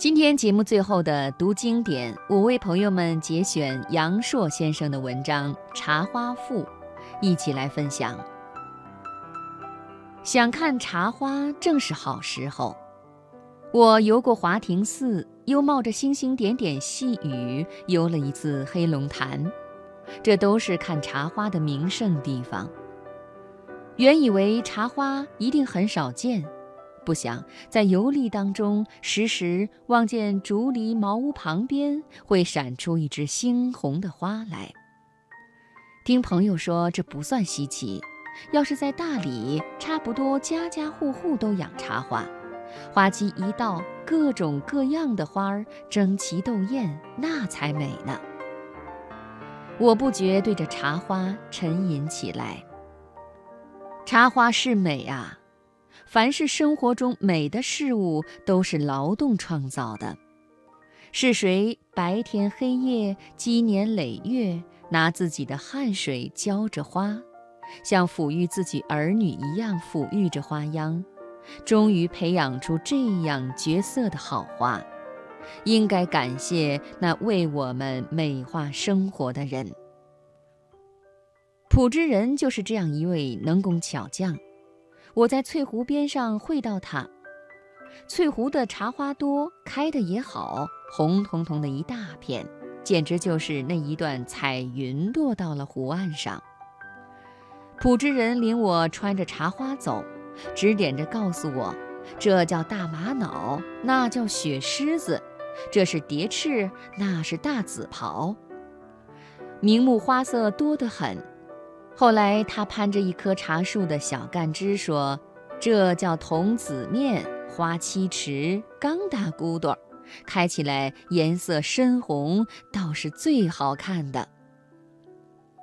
今天节目最后的读经典，我为朋友们节选杨朔先生的文章《茶花赋》，一起来分享。想看茶花，正是好时候。我游过华亭寺，又冒着星星点点细雨游了一次黑龙潭，这都是看茶花的名胜地方。原以为茶花一定很少见。不想在游历当中，时时望见竹篱茅屋旁边会闪出一枝猩红的花来。听朋友说，这不算稀奇，要是在大理，差不多家家户户都养茶花，花期一到，各种各样的花儿争奇斗艳，那才美呢。我不觉对着茶花沉吟起来。茶花是美啊。凡是生活中美的事物，都是劳动创造的。是谁白天黑夜、积年累月，拿自己的汗水浇着花，像抚育自己儿女一样抚育着花秧，终于培养出这样绝色的好花？应该感谢那为我们美化生活的人。朴之仁就是这样一位能工巧匠。我在翠湖边上会到它。翠湖的茶花多，开的也好，红彤彤的一大片，简直就是那一段彩云落到了湖岸上。朴之人领我穿着茶花走，指点着告诉我，这叫大玛瑙，那叫雪狮子，这是蝶翅，那是大紫袍，名目花色多得很。后来，他攀着一棵茶树的小干枝说：“这叫童子面，花七尺，刚大骨朵儿，开起来颜色深红，倒是最好看的。”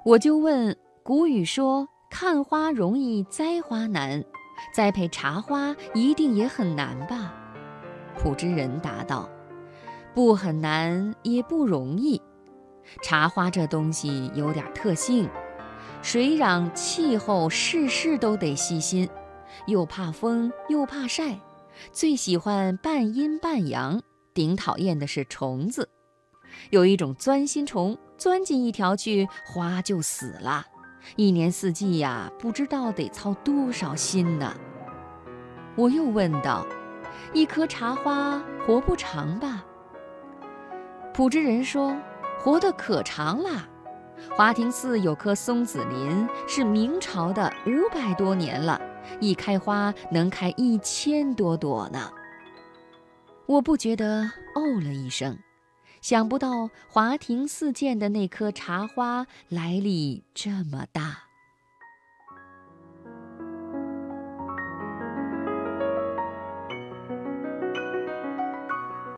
我就问：“古语说看花容易栽花难，栽培茶花一定也很难吧？”朴之人答道：“不很难，也不容易。茶花这东西有点特性。”水壤、气候，事事都得细心，又怕风，又怕晒，最喜欢半阴半阳。顶讨厌的是虫子，有一种钻心虫，钻进一条去，花就死了。一年四季呀，不知道得操多少心呢。我又问道：“一棵茶花活不长吧？”朴之人说：“活得可长了。”华亭寺有棵松子林，是明朝的，五百多年了，一开花能开一千多朵呢。我不觉得哦了一声，想不到华亭寺建的那棵茶花来历这么大。